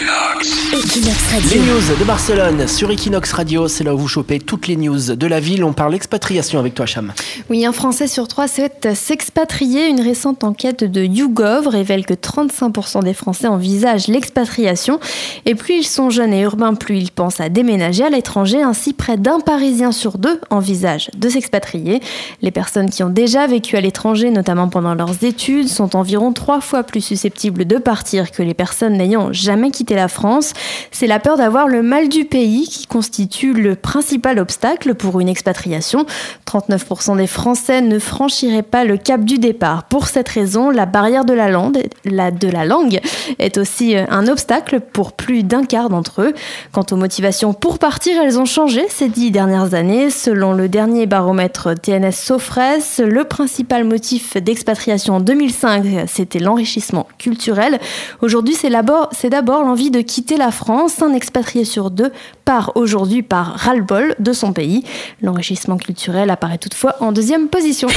Equinox Radio. Les news de Barcelone sur Equinox Radio, c'est là où vous chopez toutes les news de la ville. On parle expatriation avec toi, Cham. Oui, un Français sur trois souhaite s'expatrier. Une récente enquête de YouGov révèle que 35% des Français envisagent l'expatriation. Et plus ils sont jeunes et urbains, plus ils pensent à déménager à l'étranger. Ainsi, près d'un Parisien sur deux envisage de s'expatrier. Les personnes qui ont déjà vécu à l'étranger, notamment pendant leurs études, sont environ trois fois plus susceptibles de partir que les personnes n'ayant jamais quitté la France. C'est la peur d'avoir le mal du pays qui constitue le principal obstacle pour une expatriation. 39% des Français ne franchiraient pas le cap du départ. Pour cette raison, la barrière de la langue, la, de la langue est aussi euh, un obstacle pour plus d'un quart d'entre eux. Quant aux motivations pour partir, elles ont changé ces dix dernières années. Selon le dernier baromètre TNS Sofres, le principal motif d'expatriation en 2005, c'était l'enrichissement culturel. Aujourd'hui, c'est d'abord l'envie de quitter la France. Un expatrié sur deux part aujourd'hui par ras-le-bol de son pays. L'enrichissement culturel apparaît toutefois en deuxième position.